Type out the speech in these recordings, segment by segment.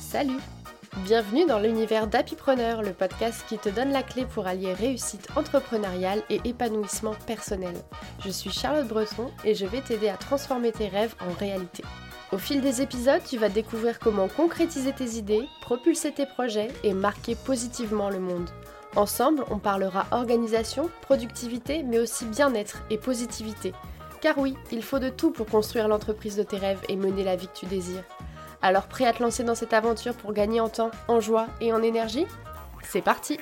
Salut Bienvenue dans l'univers d'Happypreneur, le podcast qui te donne la clé pour allier réussite entrepreneuriale et épanouissement personnel. Je suis Charlotte Breton et je vais t'aider à transformer tes rêves en réalité. Au fil des épisodes, tu vas découvrir comment concrétiser tes idées, propulser tes projets et marquer positivement le monde. Ensemble, on parlera organisation, productivité, mais aussi bien-être et positivité. Car oui, il faut de tout pour construire l'entreprise de tes rêves et mener la vie que tu désires. Alors prêt à te lancer dans cette aventure pour gagner en temps, en joie et en énergie? C'est parti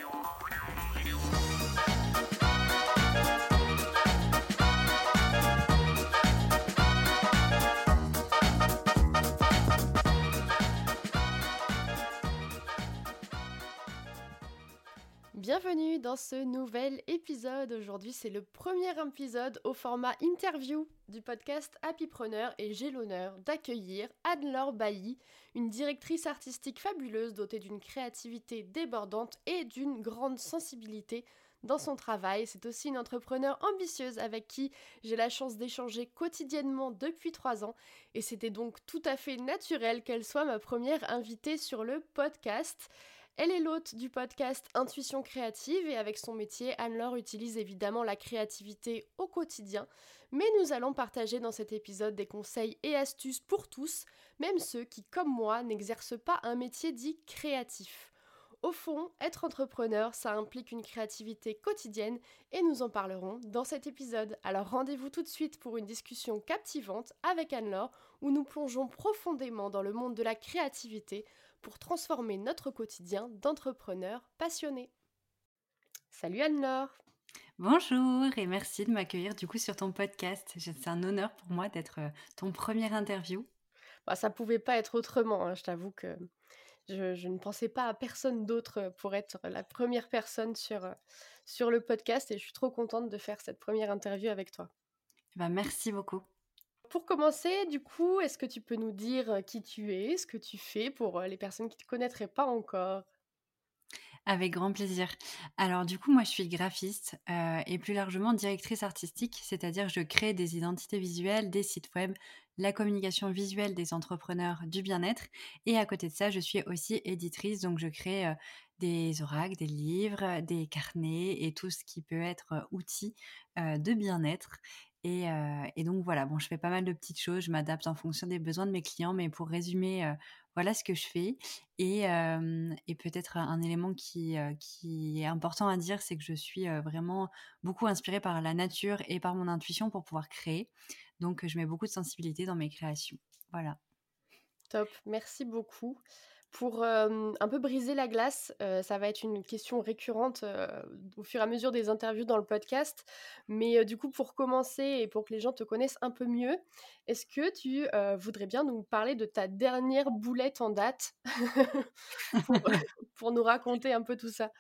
Dans ce nouvel épisode. Aujourd'hui, c'est le premier épisode au format interview du podcast Happypreneur et j'ai l'honneur d'accueillir Anne-Laure Bailly, une directrice artistique fabuleuse dotée d'une créativité débordante et d'une grande sensibilité dans son travail. C'est aussi une entrepreneure ambitieuse avec qui j'ai la chance d'échanger quotidiennement depuis trois ans et c'était donc tout à fait naturel qu'elle soit ma première invitée sur le podcast. Elle est l'hôte du podcast Intuition créative et avec son métier, Anne-Laure utilise évidemment la créativité au quotidien, mais nous allons partager dans cet épisode des conseils et astuces pour tous, même ceux qui, comme moi, n'exercent pas un métier dit créatif. Au fond, être entrepreneur, ça implique une créativité quotidienne et nous en parlerons dans cet épisode. Alors rendez-vous tout de suite pour une discussion captivante avec Anne-Laure où nous plongeons profondément dans le monde de la créativité pour transformer notre quotidien d'entrepreneurs passionnés. Salut Anne-Laure Bonjour et merci de m'accueillir du coup sur ton podcast. C'est un honneur pour moi d'être euh, ton première interview. Bah, ça pouvait pas être autrement, hein. je t'avoue que je, ne pensais pas à personne d'autre pour être la première personne sur, euh, sur le podcast et je suis trop contente de faire cette première interview avec toi. Bah, merci beaucoup. Pour commencer, du coup, est-ce que tu peux nous dire qui tu es, ce que tu fais pour les personnes qui ne te connaîtraient pas encore? Avec grand plaisir. Alors du coup, moi je suis graphiste et plus largement directrice artistique, c'est-à-dire je crée des identités visuelles, des sites web, la communication visuelle des entrepreneurs du bien-être. Et à côté de ça, je suis aussi éditrice, donc je crée des oracles, des livres, des carnets et tout ce qui peut être outil de bien-être. Et, donc voilà, bon, je fais pas mal de petites choses, je m'adapte en fonction des besoins de mes clients, mais pour résumer, voilà ce que je fais. Et, peut-être un élément qui, qui, est important à dire, c'est que je suis vraiment beaucoup inspirée par la nature et par mon intuition pour pouvoir créer. Donc je mets beaucoup de sensibilité dans mes créations. Voilà. Top, merci beaucoup. Pour un peu briser la glace, ça va être une question récurrente au fur et à mesure des interviews dans le podcast. Mais du coup, pour commencer et pour que les gens te connaissent un peu mieux, est-ce que tu voudrais bien nous parler de ta dernière boulette en date pour, nous raconter un peu tout ça?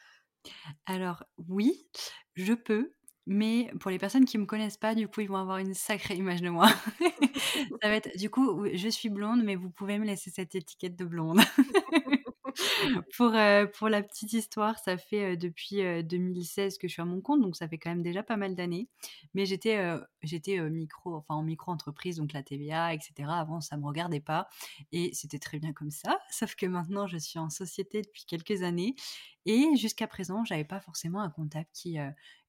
Alors oui, je peux. Mais pour les personnes qui me connaissent pas, du coup, ils vont avoir une sacrée image de moi. ça va être, du coup, je suis blonde, mais vous pouvez me laisser cette étiquette de blonde. pour, euh, pour la petite histoire, ça fait euh, depuis 2016 euh, que je suis à mon compte, donc ça fait quand même déjà pas mal d'années. Mais j'étais j'étais micro, enfin en micro-entreprise, donc la TVA, etc. Avant, ça me regardait pas. Et c'était très bien comme ça. Sauf que maintenant, je suis en société depuis quelques années. Et jusqu'à présent, j'avais pas forcément un comptable qui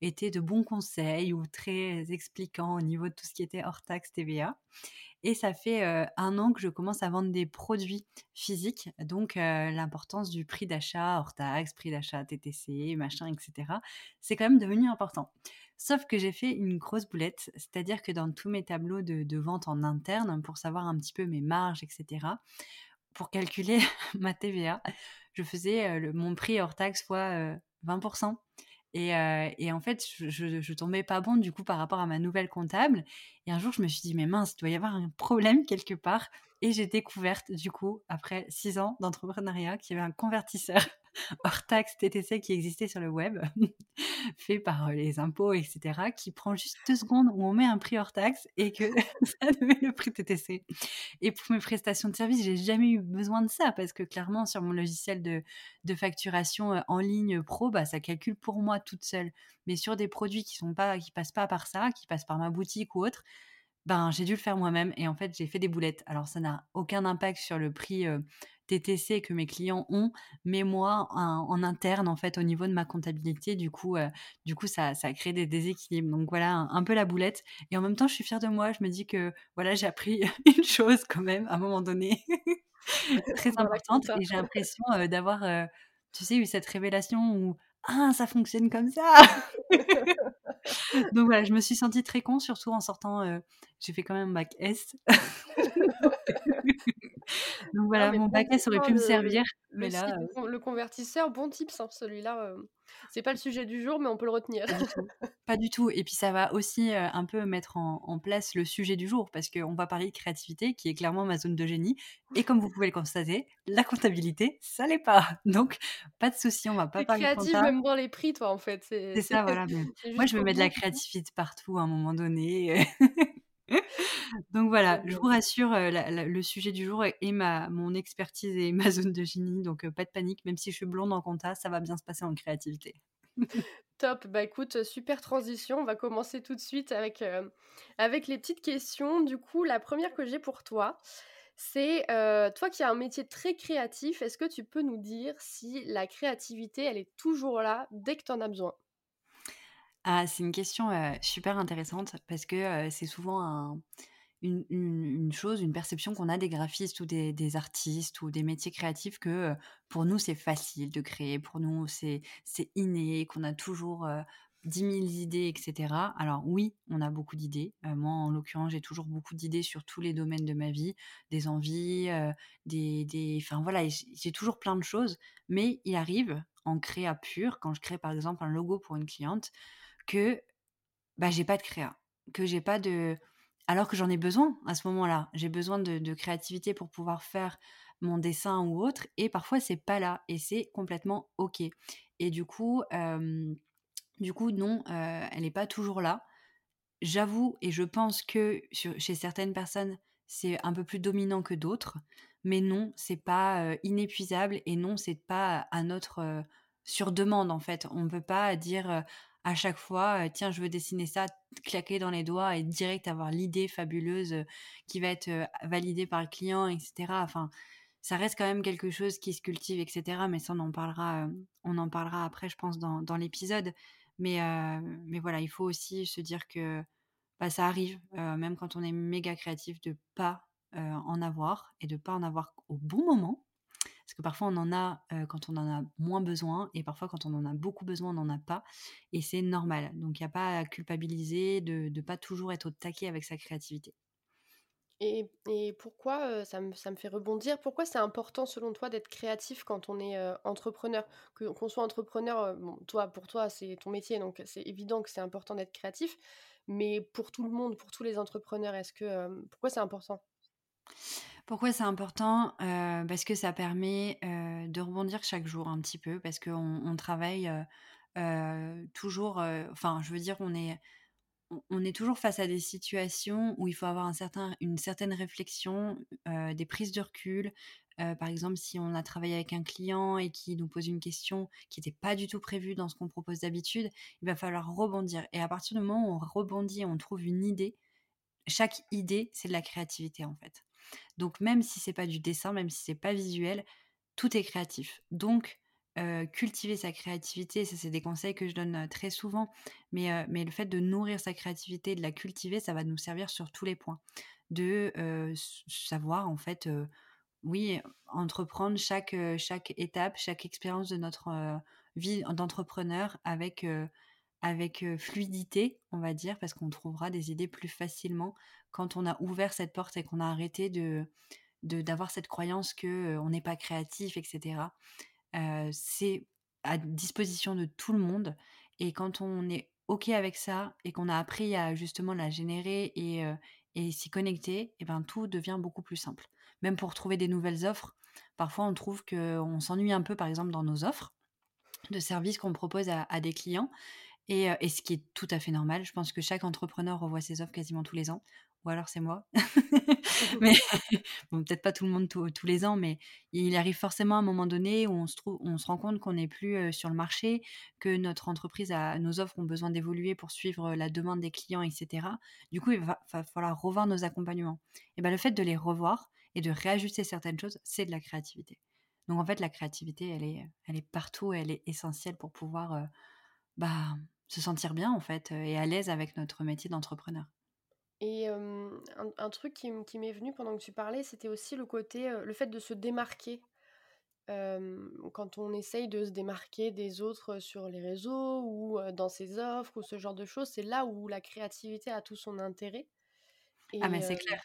était de bons conseils ou très expliquant au niveau de tout ce qui était hors taxe TVA. Et ça fait un an que je commence à vendre des produits physiques, donc l'importance du prix d'achat hors taxe, prix d'achat TTC, machin, etc. C'est quand même devenu important. Sauf que j'ai fait une grosse boulette, c'est-à-dire que dans tous mes tableaux de, vente en interne, pour savoir un petit peu mes marges, etc., pour calculer ma TVA, je faisais mon prix hors taxe fois 20%. Et, en fait, je, je, tombais pas bon du coup par rapport à ma nouvelle comptable. Et un jour, je me suis dit, mais mince, il doit y avoir un problème quelque part. Et j'ai découvert, du coup, après six ans d'entrepreneuriat, qu'il y avait un convertisseur hors taxe TTC qui existait sur le web, fait par les impôts, etc., qui prend juste deux secondes où on met un prix hors taxe et que ça met le prix TTC. Et pour mes prestations de service, j'ai jamais eu besoin de ça parce que clairement, sur mon logiciel de, facturation en ligne pro, bah, ça calcule pour moi toute seule. Mais sur des produits qui sont pas, passent pas par ça, qui passent par ma boutique ou autre, ben, j'ai dû le faire moi-même et en fait, j'ai fait des boulettes. Alors, ça n'a aucun impact sur le prix TTC que mes clients ont, mais moi, en, interne, en fait, au niveau de ma comptabilité, du coup, du coup ça, ça crée des déséquilibres. Donc, voilà, un, peu la boulette. Et en même temps, je suis fière de moi. Je me dis que, voilà, j'ai appris une chose quand même, à un moment donné, très importante. Et j'ai l'impression d'avoir, tu sais, eu cette révélation où, ah, ça fonctionne comme ça Donc voilà, je me suis sentie très con, surtout en sortant. j'ai fait quand même un bac S. Donc voilà, mon bac S aurait pu me servir. mais là, le convertisseur, bon type, hein, celui-là. C'est pas le sujet du jour, mais on peut le retenir. Pas du tout. Et puis ça va aussi un peu mettre en, place le sujet du jour, parce qu'on va parler de créativité, qui est clairement ma zone de génie. Et comme vous pouvez le constater, la comptabilité, ça l'est pas. Donc pas de souci, on va pas parler créative de même dans les prix, toi, en fait. C'est ça, voilà. Moi, je veux mettre de la créativité partout à un moment donné. Donc voilà, je vous rassure, le sujet du jour est ma, mon expertise et ma zone de génie, donc pas de panique, même si je suis blonde en compta, ça va bien se passer en créativité. Top, bah écoute, super transition, on va commencer tout de suite avec, avec les petites questions. Du coup, la première que j'ai pour toi, c'est toi qui as un métier très créatif, est-ce que tu peux nous dire si la créativité, elle est toujours là dès que tu en as besoin? Ah, c'est une question super intéressante parce que c'est souvent une, chose, une perception qu'on a des graphistes ou des, artistes ou des métiers créatifs que pour nous c'est facile de créer, pour nous c'est inné, qu'on a toujours 10 000 idées, etc. Alors oui, on a beaucoup d'idées. moi, en l'occurrence, j'ai toujours beaucoup d'idées sur tous les domaines de ma vie, des envies, des, des... Enfin voilà, j'ai toujours plein de choses. Mais il arrive, en créa pur, quand je crée par exemple un logo pour une cliente, que bah, j'ai pas de créa, que j'ai pas de. Alors que j'en ai besoin à ce moment-là. J'ai besoin de, créativité pour pouvoir faire mon dessin ou autre, et parfois c'est pas là, et c'est complètement ok. Et du coup, du coup non, elle n'est pas toujours là. J'avoue, et je pense que chez certaines personnes, c'est un peu plus dominant que d'autres, mais non, c'est pas inépuisable, et non, c'est pas à notre sur demande en fait. On ne peut pas dire à chaque fois, tiens, je veux dessiner ça, claquer dans les doigts et direct avoir l'idée fabuleuse qui va être validée par le client, etc. Enfin, ça reste quand même quelque chose qui se cultive, etc. Mais ça, on en parlera, on en parlera après, je pense, dans, l'épisode. Mais, mais voilà, il faut aussi se dire que bah, ça arrive, même quand on est méga créatif, de pas en avoir et de pas en avoir au bon moment. Parce que parfois, on en a quand on en a moins besoin, et parfois, quand on en a beaucoup besoin, on n'en a pas. Et c'est normal. Donc, il n'y a pas à culpabiliser de ne pas toujours être au taquet avec sa créativité. Et, pourquoi, ça, me, ça me fait rebondir, pourquoi c'est important selon toi d'être créatif quand on est entrepreneur? Qu'on soit entrepreneur, toi, pour toi, c'est ton métier, donc c'est évident que c'est important d'être créatif. Mais pour tout le monde, pour tous les entrepreneurs, est-ce que pourquoi c'est important? Pourquoi c'est important? Parce que ça permet de rebondir chaque jour un petit peu, parce qu'on on travaille toujours, enfin je veux dire, on est, toujours face à des situations où il faut avoir une certaine réflexion, des prises de recul. par exemple, si on a travaillé avec un client et qui nous pose une question qui n'était pas du tout prévue dans ce qu'on propose d'habitude, il va falloir rebondir. Et à partir du moment où on rebondit, on trouve une idée, chaque idée, c'est de la créativité en fait. Donc même si c'est pas du dessin, même si c'est pas visuel, tout est créatif. Donc cultiver sa créativité, ça c'est des conseils que je donne très souvent, mais, mais le fait de nourrir sa créativité, de la cultiver, ça va nous servir sur tous les points. De savoir en fait, oui, entreprendre chaque, chaque étape, chaque expérience de notre vie d'entrepreneur avec avec fluidité, on va dire, parce qu'on trouvera des idées plus facilement quand on a ouvert cette porte et qu'on a arrêté de d'avoir cette croyance que on n'est pas créatif, etc. c'est à disposition de tout le monde et quand on est ok avec ça et qu'on a appris à justement la générer et, s'y connecter, et ben tout devient beaucoup plus simple. Même pour trouver des nouvelles offres, Parfois, on trouve qu'on s'ennuie un peu, par exemple, dans nos offres de services qu'on propose à, des clients. Et, et, ce qui est tout à fait normal. Je pense que chaque entrepreneur revoit ses offres quasiment tous les ans ou alors c'est moi. mais bon, peut-être pas tout le monde tous les ans, mais il arrive forcément à un moment donné où on se, trouve, on se rend compte qu'on n'est plus sur le marché, que notre entreprise, a, nos offres ont besoin d'évoluer pour suivre la demande des clients, etc. Du coup, il va, falloir revoir nos accompagnements. Et ben, le fait de les revoir et de réajuster certaines choses, c'est de la créativité. Donc en fait, la créativité, elle est, elle est partout, elle est essentielle pour pouvoir bah, se sentir bien en fait et à l'aise avec notre métier d'entrepreneur. Et un, truc qui, m'est venu pendant que tu parlais, c'était aussi le côté, le fait de se démarquer. quand on essaye de se démarquer des autres sur les réseaux ou dans ses offres ou ce genre de choses, c'est là où la créativité a tout son intérêt. ah mais c'est clair.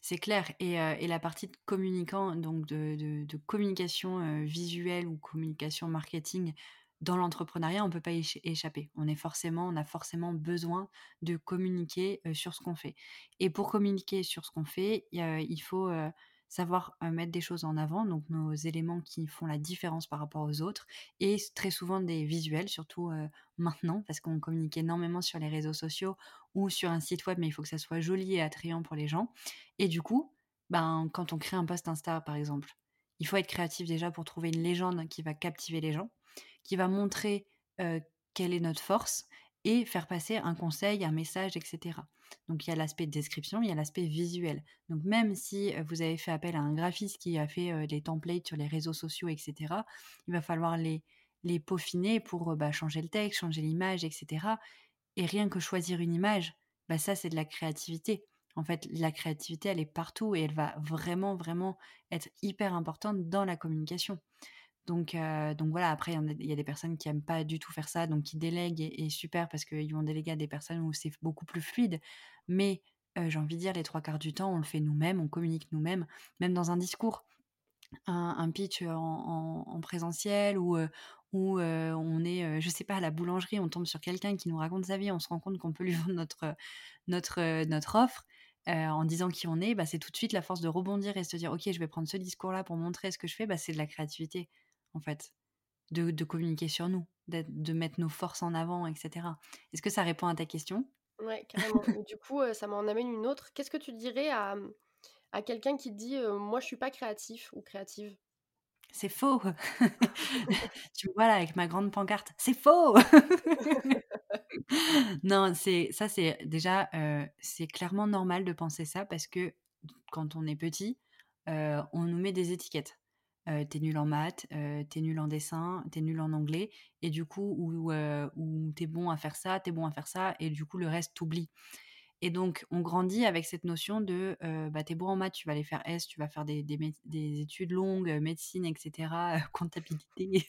C'est clair. Et, et, la partie de communicant, donc de, de, de communication visuelle ou communication marketing, dans l'entrepreneuriat, on ne peut pas y échapper. On est forcément, on a forcément besoin de communiquer sur ce qu'on fait. Et pour communiquer sur ce qu'on fait, il faut savoir mettre des choses en avant, donc nos éléments qui font la différence par rapport aux autres, et très souvent des visuels, surtout maintenant, parce qu'on communique énormément sur les réseaux sociaux ou sur un site web, mais il faut que ça soit joli et attrayant pour les gens. Et du coup, ben, quand on crée un post Insta, par exemple, il faut être créatif déjà pour trouver une légende qui va captiver les gens qui va montrer quelle est notre force et faire passer un conseil, un message, etc. Donc il y a l'aspect description, il y a l'aspect visuel. Donc même si vous avez fait appel à un graphiste qui a fait des templates sur les réseaux sociaux, etc., il va falloir les, peaufiner pour bah, changer le texte, changer l'image, etc. Et rien que choisir une image, bah, ça c'est de la créativité. En fait, la créativité, elle est partout et elle va vraiment, vraiment être hyper importante dans la communication. Donc, donc voilà, après, il y, a des personnes qui n'aiment pas du tout faire ça, donc qui délèguent et, super parce qu'ils vont déléguer à des personnes où c'est beaucoup plus fluide. Mais j'ai envie de dire, les trois quarts du temps, on le fait nous-mêmes, on communique nous-mêmes, même dans un discours. Un, pitch en, présentiel ou où on est, je sais pas, à la boulangerie, on tombe sur quelqu'un qui nous raconte sa vie, on se rend compte qu'on peut lui vendre notre offre. en disant qui on est, bah, c'est tout de suite la force de rebondir et se dire ok je vais prendre ce discours là pour montrer ce que je fais, bah, c'est de la créativité en fait, de, communiquer sur nous, de mettre nos forces en avant, etc. Est-ce que ça répond à ta question? Ouais, carrément. du coup, ça m'en amène une autre. Qu'est-ce que tu dirais à, à quelqu'un qui dit Moi, je suis pas créatif ou créative? C'est faux. tu vois là avec ma grande pancarte, c'est faux. non, c'est ça, c'est déjà, c'est clairement normal de penser ça parce que quand on est petit, on nous met des étiquettes t'es nul en maths, t'es nul en dessin, t'es nul en anglais, et du coup, ou, t'es bon à faire ça, t'es bon à faire ça, et du coup, le reste t'oublie. Et donc, on grandit avec cette notion de bah, t'es bon en maths, tu vas aller faire S, tu vas faire des, des, études longues, médecine, etc., comptabilité.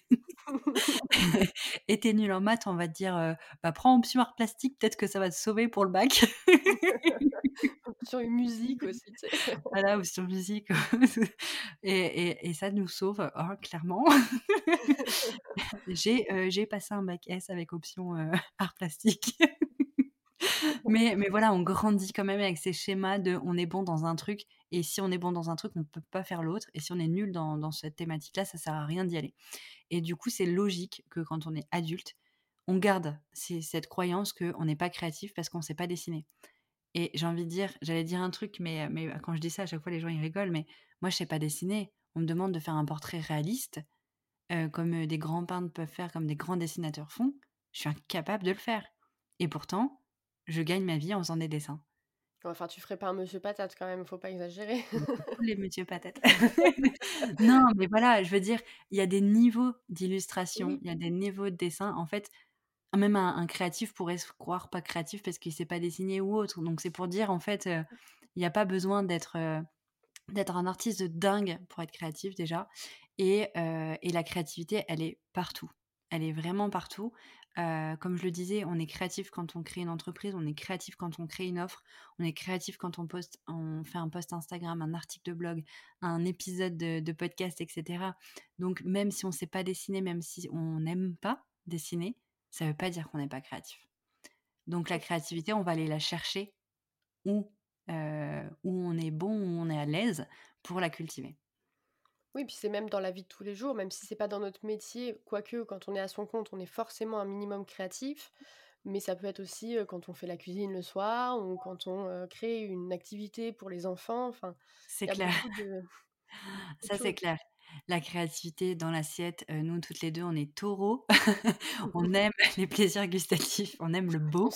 et t'es nul en maths, on va te dire bah, prends option art plastique, peut-être que ça va te sauver pour le bac. une musique aussi, tu sais. Voilà, sur musique. et, et, ça nous sauve, hein, clairement. j'ai passé un bac S avec option art plastique mais, mais voilà, on grandit quand même avec ces schémas de on est bon dans un truc, et si on est bon dans un truc, on ne peut pas faire l'autre, et si on est nul dans, dans cette thématique-là, ça sert à rien d'y aller. Et du coup, c'est logique que quand on est adulte, on garde cette croyance qu'on n'est pas créatif parce qu'on ne sait pas dessiner. Et j'ai envie de dire, j'allais dire un truc, mais, mais quand je dis ça, à chaque fois les gens ils rigolent, mais moi je sais pas dessiner. On me demande de faire un portrait réaliste, euh, comme des grands peintres peuvent faire, comme des grands dessinateurs font. Je suis incapable de le faire. Et pourtant, je gagne ma vie en faisant des dessins. Enfin, tu ferais pas un monsieur patate quand même, faut pas exagérer. les monsieur patates. non, mais voilà, je veux dire, il y a des niveaux d'illustration, il y a des niveaux de dessin. En fait, même un, créatif pourrait se croire pas créatif parce qu'il sait pas dessiner ou autre. Donc c'est pour dire, en fait, il n'y a pas besoin d'être d'être un artiste de dingue pour être créatif déjà. Et, et la créativité, elle est partout. Elle est vraiment partout comme je le disais, on est créatif quand on crée une entreprise, on est créatif quand on crée une offre, on est créatif quand on poste, on fait un post Instagram, un article de blog, un épisode de, podcast, etc. Donc même si on ne sait pas dessiner, même si on n'aime pas dessiner, ça ne veut pas dire qu'on n'est pas créatif. Donc la créativité, on va aller la chercher où, où on est bon, où on est à l'aise pour la cultiver. Oui, puis c'est même dans la vie de tous les jours, même si c'est pas dans notre métier, quoique quand on est à son compte, on est forcément un minimum créatif, mais ça peut être aussi, quand on fait la cuisine le soir ou quand on, crée une activité pour les enfants, enfin, C'est clair. de Ça, c'est clair. La créativité dans l'assiette, heu, nous toutes les 2, on est taureaux. On aime les plaisirs gustatifs, on aime le beau.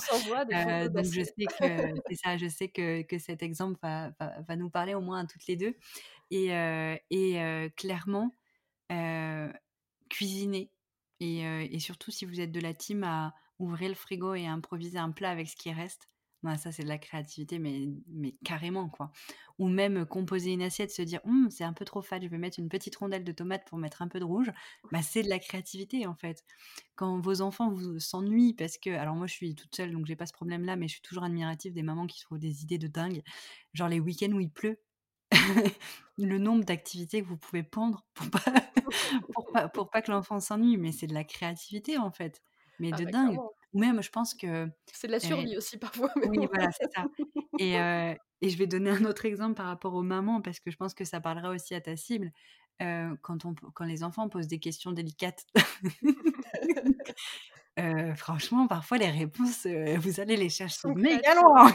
des photos donc je sais que c'est ça, je sais que que cet exemple va va va nous parler au moins à toutes les 2 et heu et clairement, cuisiner et et surtout si vous êtes de la team à ouvrir le frigo et à improviser un plat avec ce qui reste, bah, ça c'est de la créativité mais mais carrément quoi. Ou même, composer une assiette, se dire: «Mmh, c'est un peu trop fade, je vais mettre une petite rondelle de tomate pour mettre un peu de rouge», bah, c'est de la créativité en fait. Quand vos enfants vous s'ennuient parce que alors moi je suis toute seule donc j'ai pas ce problème-là, mais je suis toujours admirative des mamans qui trouvent des idées de dingue. Genre les week-ends où il pleut, le nombre d'activités que vous pouvez pondre pour pas pour pas pour pas que l'enfant s'ennuie, mais c'est de la créativité en fait, mais Ah de bah, dingue. clairement. Ou même je pense que, C'est de la survie aussi parfois, mais oui voilà, c'est ça. Et et je vais donner un autre exemple par rapport aux mamans parce que je pense que ça parlera aussi à ta cible. Quand on quand les enfants posent des questions délicates, franchement parfois les réponses, vous allez les chercher sont méga loin.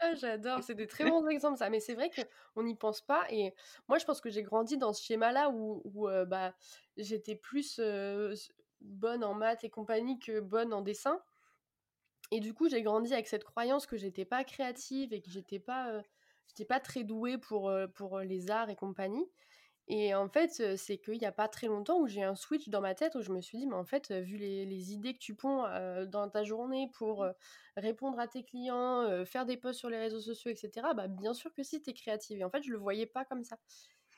Ah j'adore, c'est des très bons exemples ça, mais c'est vrai qu'on n'y pense pas et moi je pense que j'ai grandi dans ce schéma-là où où, bah, j'étais plus, bonne en maths et compagnie que bonne en dessin. Et du coup j'ai grandi avec cette croyance que j'étais pas créative et que j'étais pas, j'étais pas très douée pour, heu, pour, heu, les arts et compagnie. Et en fait, c'est qu'il y a pas très longtemps où j'ai un switch dans ma tête où je me suis dit: «Mais en fait, vu les les idées que tu ponds, dans ta journée pour, heu, répondre à tes clients, faire des posts sur les réseaux sociaux et cetera, bah, bien sûr que si, tu es créative» et en fait, je le voyais pas comme ça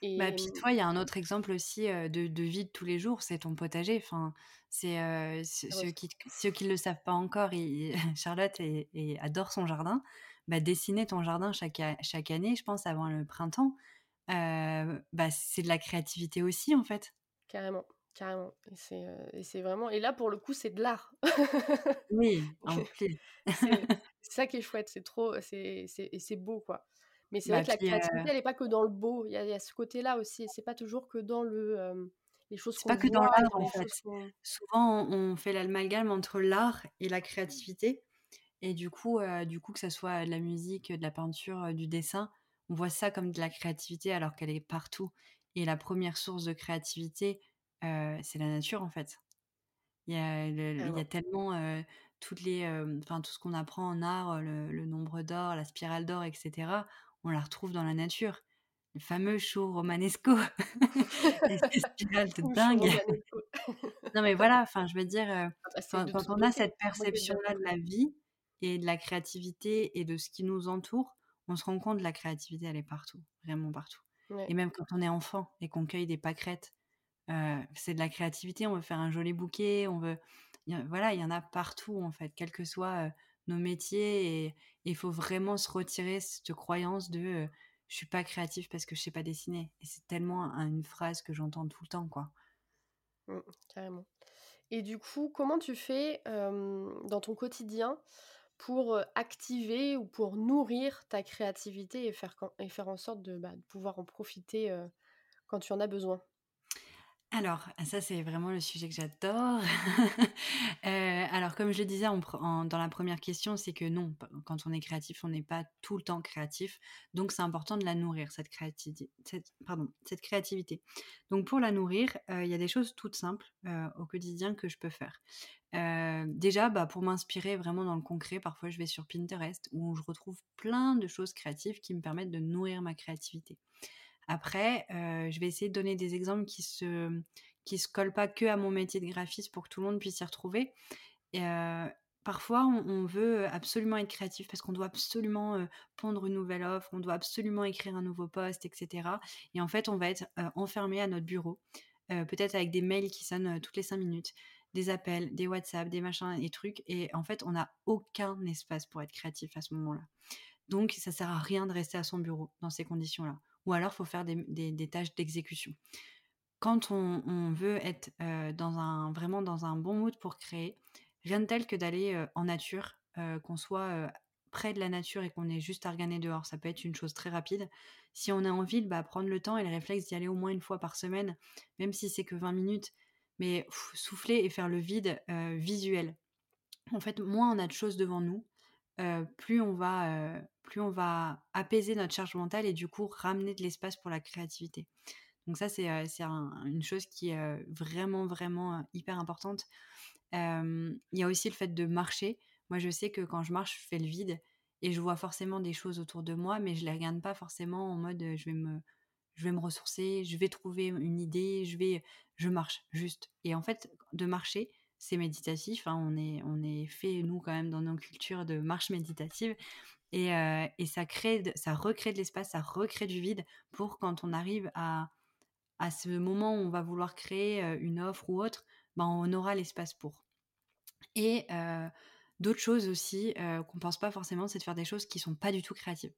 Bah, et puis mmh toi, il y a un autre exemple aussi, de de vie de tous les jours, c'est ton potager. Enfin, c'est, ceux qui ceux qui le savent pas encore, Charlotte adore son jardin. Bah, dessiner ton jardin chaque chaque année, je pense avant le printemps, bah, c'est de la créativité aussi, en fait. Carrément, carrément et c'est, vraiment et là, pour le coup, c'est de l'art. Oui, en plus. C'est ça qui est chouette, c'est trop c'est c'est beau, quoi. Mais c'est vrai Bah, que la créativité, elle est pas que dans le beau, il y a il y a ce côté-là aussi, c'est pas toujours que dans le, hem, les choses C'est pas que dans voit l'art, en fait. Souvent, on on fait l'amalgame entre l'art et la créativité et du coup, du coup, que ça soit de la musique, de la peinture, du dessin, on voit ça comme de la créativité alors qu'elle est partout et la 1re source de créativité, c'est la nature, en fait. Il y a le il y a Carrément. tellement, toutes les, enfin, tout ce qu'on apprend en art, le le nombre d'or, la spirale d'or et cetera, on la retrouve dans la nature. Le fameux chou romanesco spirales de dingue. Non, mais voilà, enfin, je veux dire, heu, Ah quand on a cette perception-là de la vie et de la créativité et de ce qui nous entoure, on se rend compte, la créativité, elle est partout, vraiment partout et même quand on est enfant et qu'on cueille des pâquerettes, heu, c'est de la créativité. On veut faire un joli bouquet, on veut il y a voilà, il y en a partout, en fait, quels que soient, heu, nos métiers et il faut vraiment se retirer cette croyance de, «Je suis pas créatif parce que je sais pas dessiner» et c'est tellement un une phrase que j'entends tout le temps, quoi. Mmh, carrément et du coup, comment tu fais, dans ton quotidien pour, activer ou pour nourrir ta créativité et faire et faire en sorte de, bah, pouvoir en profiter, quand tu en as besoin? Alors, ça, c'est vraiment le sujet que j'adore. Heu, alors comme je le disais dans la 1re question, c'est que non, quand on est créatif, on n'est pas tout le temps créatif, donc c'est important de la nourrir cette créativité. Donc pour la nourrir, heu, il y a des choses toutes simples, heu, au quotidien que je peux faire. Déjà, bah, pour m'inspirer vraiment dans le concret, parfois je vais sur Pinterest où je retrouve plein de choses créatives qui me permettent de nourrir ma créativité. Après, heu, je vais essayer de donner des exemples qui se qui se collent pas qu'à mon métier de graphiste pour que tout le monde puisse s'y retrouver. Et heu, parfois on veut absolument être créatif parce qu'on doit absolument, heu, pondre une nouvelle offre, on doit absolument écrire un nouveau post et cetera. Et en fait, on va être, enfermé à notre bureau, peut-être avec des mails qui sonnent, toutes les 5 minutes, des appels, des WhatsApp, des machins et trucs. Et en fait, on n'a aucun espace pour être créatif à ce moment-là. Donc ça sert à rien de rester à son bureau dans ces conditions-là ou alors faut faire des des tâches d'exécution. Quand on veut être, dans un vraiment dans un bon mood pour créer, rien de tel que d'aller, en nature, qu'on soit, près de la nature et qu'on est juste à regarder dehors, ça peut être une chose très rapide. Si on est en ville, bah, prendre le temps et le réflexe d'y aller au moins une fois par semaine, même si c'est que 20 minutes, mais souffler et faire le vide visuel. En fait, moins on a de choses devant nous, plus on va plus on va apaiser notre charge mentale et du coup ramener de l'espace pour la créativité. Donc ça, c'est une chose qui est vraiment, vraiment hyper importante. Il y a aussi le fait de marcher. Moi, je sais que quand je marche, je fais le vide et je vois forcément des choses autour de moi, mais je les regarde pas forcément en mode je vais me, je vais me ressourcer, je vais trouver une idée, je vais, je marche juste. Et en fait, de marcher, c'est méditatif. Hein, on est, on est fait nous quand même dans nos cultures de marche méditative. Et, et ça crée, ça recrée de l'espace, ça recrée du vide pour quand on arrive à, à ce moment où on va vouloir créer une offre ou autre, ben on aura l'espace pour. Et d'autres choses aussi qu'on pense pas forcément, c'est de faire des choses qui sont pas du tout créatives.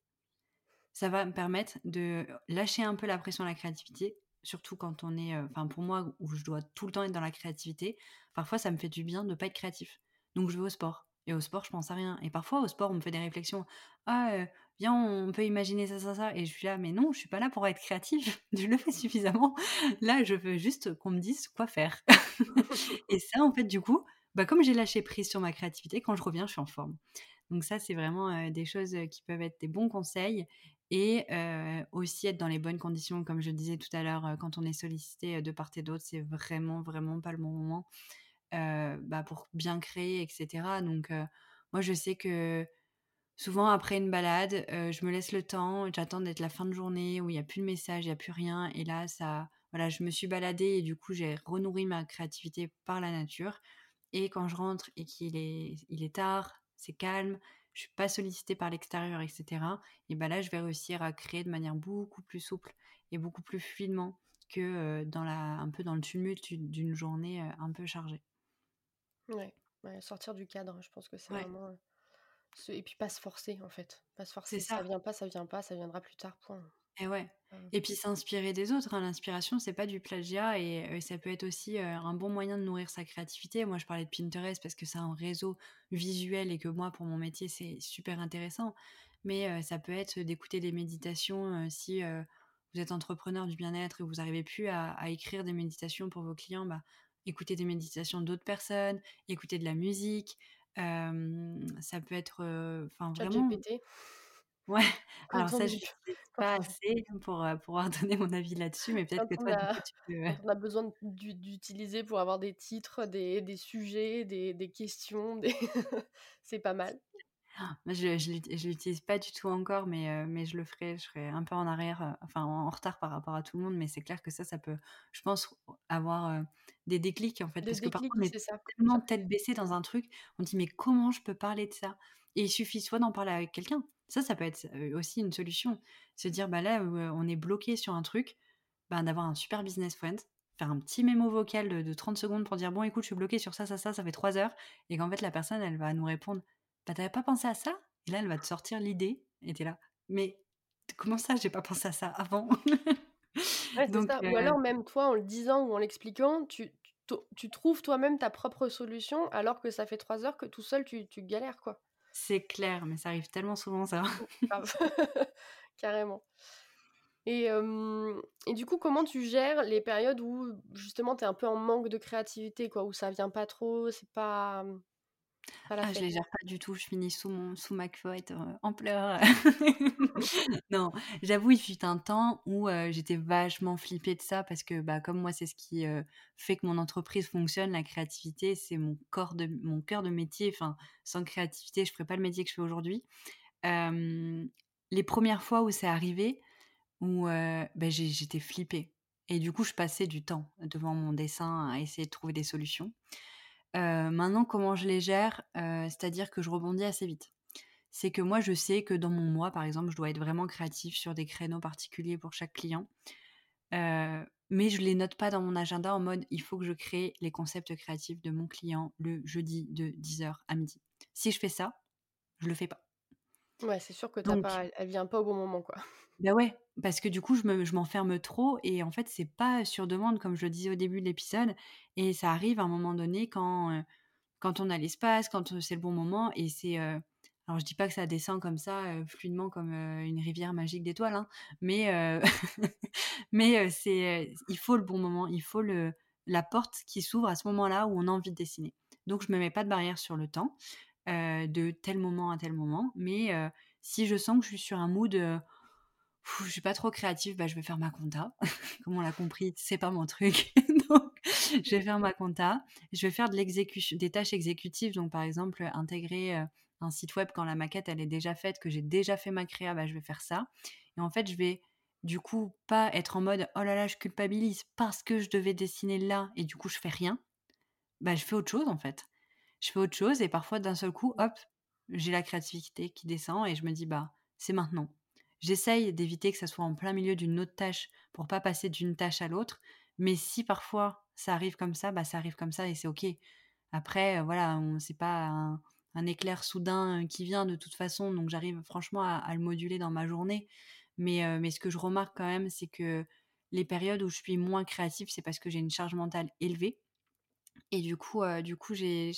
Ça va me permettre de lâcher un peu la pression à la créativité, surtout quand on est, enfin pour moi où je dois tout le temps être dans la créativité. Parfois, ça me fait du bien de pas être créatif. Donc je vais au sport. Et au sport, je pense à rien. Et parfois, au sport, on me fait des réflexions. Ah, viens, on peut imaginer ça, ça, ça. Et je suis là, mais non, je suis pas là pour être créative. je le fais suffisamment. Là, je veux juste qu'on me dise quoi faire. et ça, en fait, du coup, bah, comme j'ai lâché prise sur ma créativité, quand je reviens, je suis en forme. Donc ça, c'est vraiment des choses qui peuvent être des bons conseils et aussi être dans les bonnes conditions, comme je disais tout à l'heure, quand on est sollicité de part et d'autre, c'est vraiment, vraiment pas le bon moment bah, pour bien créer, etc. Donc moi, je sais que souvent après une balade, je me laisse le temps, j'attends d'être la fin de journée où il n'y a plus de message, il n'y a plus rien, et là, ça, voilà, je me suis baladée et du coup, j'ai renourri ma créativité par la nature. Et quand je rentre et qu'il est, il est tard, c'est calme, je suis pas sollicitée par l'extérieur, etc. Et ben là, je vais réussir à créer de manière beaucoup plus souple et beaucoup plus fluidement que dans la, un peu dans le tumulte d'une journée un peu chargée. Ouais, sortir du cadre, je pense que c'est vraiment. Et puis pas se forcer, en fait. Pas se forcer. ça. ça vient pas, ça vient pas, ça viendra plus tard, point. Et ouais. Et puis s'inspirer des autres. Hein. L'inspiration, c'est pas du plagiat et, ça peut être aussi un bon moyen de nourrir sa créativité. Moi, je parlais de Pinterest parce que c'est un réseau visuel et que moi, pour mon métier, c'est super intéressant. Mais ça peut être d'écouter des méditations si vous êtes entrepreneur du bien-être et vous n'arrivez plus à, à, écrire des méditations pour vos clients. Bah, écouter des méditations d'autres personnes, écouter de la musique. ça peut être, enfin vraiment. Ouais, alors ça, je ne pas assez pour pouvoir donner mon avis là-dessus, mais peut-être que toi, tu peux. On a besoin d'utiliser pour avoir des titres, des, des sujets, des, des questions, des... c'est pas mal. Je ne l'utilise pas du tout encore, mais, mais je le ferai. Je serai un peu en arrière, enfin en retard par rapport à tout le monde, mais c'est clair que ça, ça peut, je pense, avoir des déclics en fait. parce que parfois, on est, tellement tête baissée dans un truc, on dit mais comment je peux parler de ça? Et il suffit soit d'en parler avec quelqu'un. Ça, ça peut être aussi une solution. Se dire, bah là, on est bloqué sur un truc, bah, d'avoir un super business friend, faire un petit mémo vocal de, de 30 secondes pour dire, bon, écoute, je suis bloqué sur ça, ça, ça, ça fait 3 heures. Et qu'en fait, la personne, elle va nous répondre, bah, t'avais pas pensé à ça? Et là, elle va te sortir l'idée, et t'es là. Mais comment ça, j'ai pas pensé à ça avant Donc, Ou alors, même toi, en le disant ou en l'expliquant, tu, tu, trouves toi-même ta propre solution, alors que ça fait trois heures que tout seul, tu, tu galères, quoi. C'est clair, mais ça arrive tellement souvent, ça. Carrément. Et, du coup, comment tu gères les périodes où justement tu es un peu en manque de créativité, quoi, où ça vient pas trop, c'est pas. Ah, je les gère pas du tout, je finis sous, mon, sous ma couette euh, en pleurs. non, j'avoue, il fut un temps où j'étais vachement flippée de ça parce que, bah, comme moi, c'est ce qui fait que mon entreprise fonctionne, la créativité, c'est mon, corps de, mon cœur de métier. Enfin, sans créativité, je ferais pas le métier que je fais aujourd'hui. les premières fois où c'est arrivé, où bah, j'étais flippée. Et du coup, je passais du temps devant mon dessin à essayer de trouver des solutions maintenant, comment je les gère C'est-à-dire que je rebondis assez vite. C'est que moi, je sais que dans mon mois, par exemple, je dois être vraiment créatif sur des créneaux particuliers pour chaque client. mais je les note pas dans mon agenda en mode il faut que je crée les concepts créatifs de mon client le jeudi de 10h à midi. Si je fais ça, je le fais pas. Ouais, c'est sûr que t'as pas, elle vient pas au bon moment, quoi. Bah ouais, parce que du coup, je, me, je m'enferme trop et en fait, c'est pas sur demande, comme je le disais au début de l'épisode. Et ça arrive à un moment donné quand, quand on a l'espace, quand c'est le bon moment. Et c'est. Alors je dis pas que ça descend comme ça, fluidement comme, une rivière magique d'étoiles, hein, mais mais c'est, il faut le bon moment, il faut le la porte qui s'ouvre à ce moment-là où on a envie de dessiner. Donc je me mets pas de barrière sur le temps, de tel moment à tel moment, mais si je sens que je suis sur un mood, je suis pas trop créative, bah, je vais faire ma compta. Comme on l'a compris, c'est pas mon truc. donc, je vais faire ma compta. Je vais faire de des tâches exécutives. Donc, par exemple, intégrer un site web quand la maquette elle est déjà faite, que j'ai déjà fait ma créa, bah, je vais faire ça. Et en fait, je vais du coup pas être en mode oh là là, je culpabilise parce que je devais dessiner là et du coup je fais rien. Bah, je fais autre chose en fait. Je fais autre chose et parfois d'un seul coup, hop, j'ai la créativité qui descend et je me dis bah c'est maintenant J'essaye d'éviter que ça soit en plein milieu d'une autre tâche pour pas passer d'une tâche à l'autre. Mais si parfois ça arrive comme ça, bah ça arrive comme ça et c'est ok. Après, euh, voilà, on pas un, éclair soudain qui vient de toute façon, donc j'arrive franchement à, le moduler dans ma journée. Mais, euh, mais ce que je remarque quand même, c'est que les périodes où je suis moins créative, c'est parce que j'ai une charge mentale élevée. Et du coup, euh, du coup j'ai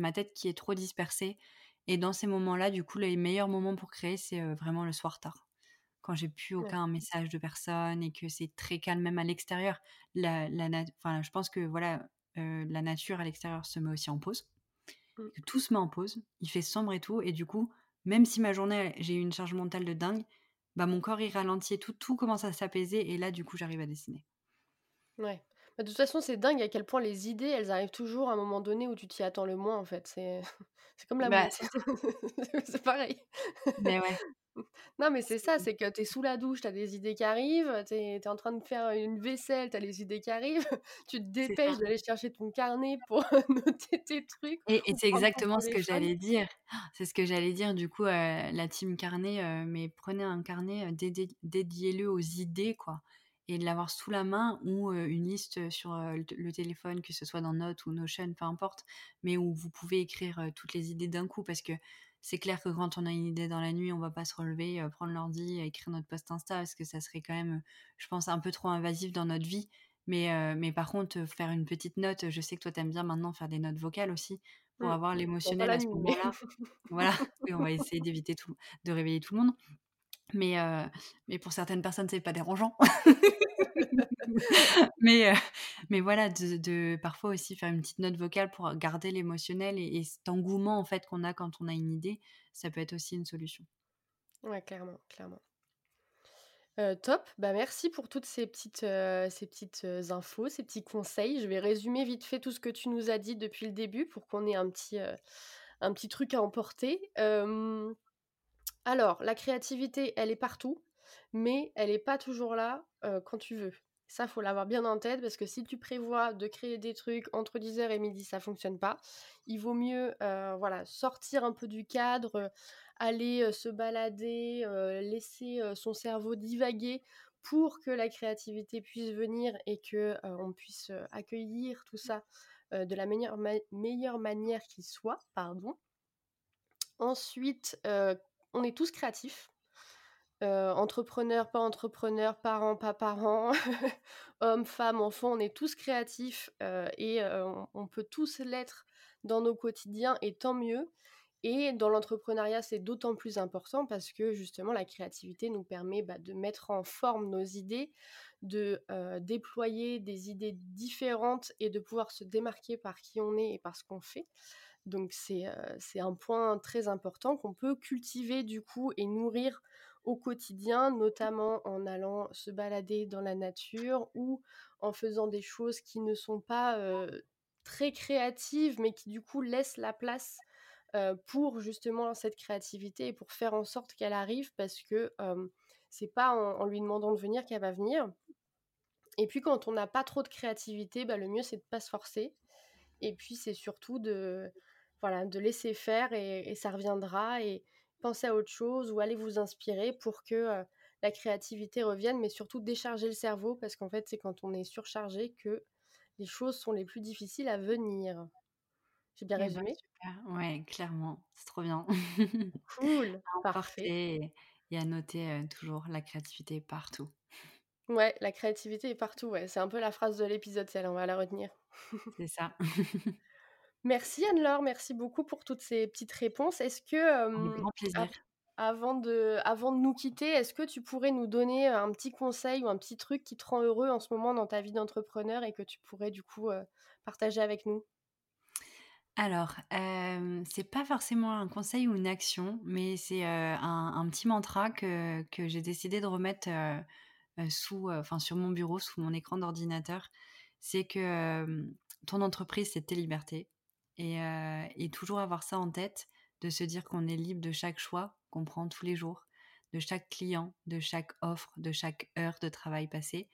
ma tête qui est trop dispersée et dans ces moments-là, du coup, les meilleurs moments pour créer, c'est vraiment le soir tard. Quand j'ai plus aucun message de personne et que c'est très calme, même à l'extérieur. La, enfin, je pense que voilà, la nature à l'extérieur se met aussi en pause. Mmh. tout se met en pause. Il fait sombre et tout. Et du coup, même si ma journée, j'ai eu une charge mentale de dingue, bah, mon corps, il ralentit tout, tout commence à s'apaiser. Et là, du coup, j'arrive à dessiner. Ouais. Bah, de toute façon, c'est dingue à quel point les idées, elles arrivent toujours à un moment donné où tu t'y attends le moins, en fait. C'est c'est comme l'amour. Bah, c'est pareil. Mais ouais. Non, mais c'est ça, c'est que tu es sous la douche, tu as des idées qui arrivent, tu es, en train de faire une vaisselle, tu as les idées qui arrivent, tu te dépêches d'aller chercher ton carnet pour noter tes trucs. Et, c'est exactement ce que j'allais dire. C'est ce que j'allais dire, du coup, la team carnet, mais prenez un carnet, dédiez-le aux idées, quoi et de l'avoir sous la main ou une liste sur le téléphone, que ce soit dans Notes ou Notion, peu importe, mais où vous pouvez écrire toutes les idées d'un coup parce que c'est clair que quand on a une idée dans la nuit, on va pas se relever, prendre l'ordi, écrire notre post Insta parce que ça serait quand même, je pense, un peu trop invasif dans notre vie. Mais, mais par contre, faire une petite note, je sais que toi, tu aimes bien maintenant faire des notes vocales aussi pour mmh. avoir l'émotionnel à ce moment-là. voilà, on va essayer d'éviter tout, de réveiller tout le monde. Mais, mais pour certaines personnes, c'est pas dérangeant. mais, mais voilà, de, parfois aussi faire une petite note vocale pour garder l'émotionnel et, cet engouement en fait qu'on a quand on a une idée, ça peut être aussi une solution. Ouais, clairement, clairement. top, bah merci pour toutes ces petites, ces petites infos, ces petits conseils. Je vais résumer vite fait tout ce que tu nous as dit depuis le début pour qu'on ait un petit, un petit truc à emporter. Alors, la créativité, elle est partout, mais elle n'est pas toujours là quand tu veux. Ça, faut l'avoir bien en tête parce que si tu prévois de créer des trucs entre 10h et midi, ça fonctionne pas. Il vaut mieux voilà, sortir un peu du cadre, aller se balader, laisser son cerveau divaguer pour que la créativité puisse venir et que on puisse accueillir tout ça de la meilleure, meilleure manière qui soit. Pardon. Ensuite, on est tous créatifs. entrepreneurs, pas entrepreneurs, parents, pas parents, hommes, femmes, enfants, on est tous créatifs et on, peut tous l'être dans nos quotidiens et tant mieux. Et dans l'entrepreneuriat, c'est d'autant plus important parce que justement, la créativité nous permet bah, de mettre en forme nos idées, de déployer des idées différentes et de pouvoir se démarquer par qui on est et par ce qu'on fait. Donc c'est un point très important qu'on peut cultiver du coup et nourrir au quotidien, notamment en allant se balader dans la nature ou en faisant des choses qui ne sont pas très créatives mais qui du coup laissent la place pour justement cette créativité et pour faire en sorte qu'elle arrive parce que c'est pas en, lui demandant de venir qu'elle va venir. Et puis quand on n'a pas trop de créativité, bah, le mieux c'est de pas se forcer. Et puis c'est surtout de, voilà, de laisser faire et, ça reviendra et penser à autre chose ou aller vous inspirer pour que la créativité revienne, mais surtout décharger le cerveau parce qu'en fait c'est quand on est surchargé que les choses sont les plus difficiles à venir. J'ai bien eh ben, résumé? Ouais, clairement, c'est trop bien. Cool, parfait. Et à noter toujours la créativité partout. Ouais, la créativité est partout, ouais. C'est un peu la phrase de l'épisode, celle, on va la retenir. c'est ça. Merci Anne-Laure, merci beaucoup pour toutes ces petites réponses. Est-ce que, grand plaisir. avant de, avant de nous quitter, est-ce que tu pourrais nous donner un petit conseil ou un petit truc qui te rend heureux en ce moment dans ta vie d'entrepreneur et que tu pourrais du coup partager avec nous? Alors, c'est pas forcément un conseil ou une action, mais c'est un, petit mantra que, que j'ai décidé de remettre sous, enfin, sur mon bureau, sous mon écran d'ordinateur. C'est que ton entreprise, c'est tes libertés. Et, toujours avoir ça en tête, de se dire qu'on est libre de chaque choix qu'on prend tous les jours, de chaque client, de chaque offre, de chaque heure de travail passé,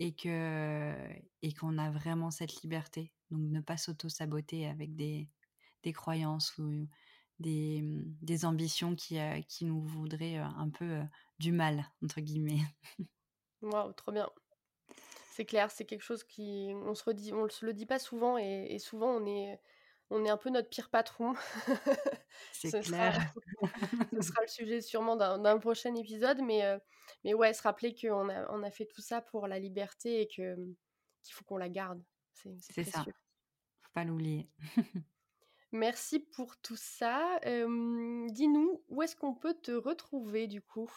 et que et qu'on a vraiment cette liberté. Donc ne pas s'auto-saboter avec des, des croyances ou des, des ambitions qui, qui nous voudraient un peu du mal, entre guillemets. Waouh, trop bien. C'est clair, c'est quelque chose qui on se le dit pas souvent et, et souvent on est on est un peu notre pire patron. C'est clair. ce sera le sujet sûrement d'un prochain épisode, mais, mais ouais, se rappeler qu'on a, on a fait tout ça pour la liberté et que qu'il faut qu'on la garde. C'est ça. Faut pas l'oublier. Merci pour tout ça. Dis-nous, où est-ce qu'on peut te retrouver du coup?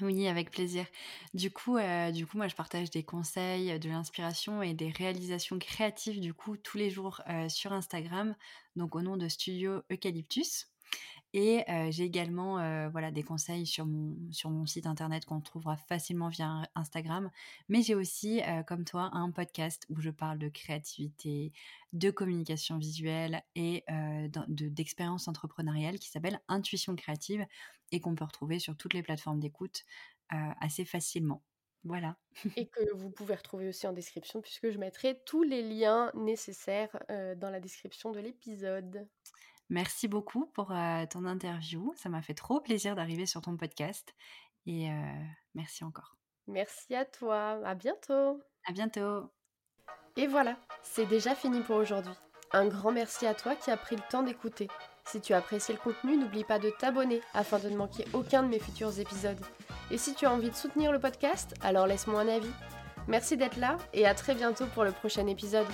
Oui, avec plaisir. Du coup, du coup, moi, je partage des conseils, de l'inspiration et des réalisations créatives, du coup, tous les jours sur Instagram, donc au nom de Studio Eucalyptus. Et j'ai également voilà, des conseils sur mon, sur mon site internet qu'on trouvera facilement via Instagram. Mais j'ai aussi, comme toi, un podcast où je parle de créativité, de communication visuelle et d'expérience entrepreneuriale qui s'appelle Intuition créative et qu'on peut retrouver sur toutes les plateformes d'écoute assez facilement. Voilà. et que vous pouvez retrouver aussi en description puisque je mettrai tous les liens nécessaires dans la description de l'épisode. Merci beaucoup pour ton interview. Ça m'a fait trop plaisir d'arriver sur ton podcast. Et merci encore. Merci à toi. À bientôt. À bientôt. Et voilà, c'est déjà fini pour aujourd'hui. Un grand merci à toi qui as pris le temps d'écouter. Si tu as apprécié le contenu, n'oublie pas de t'abonner afin de ne manquer aucun de mes futurs épisodes. Et si tu as envie de soutenir le podcast, alors laisse-moi un avis. Merci d'être là et à très bientôt pour le prochain épisode.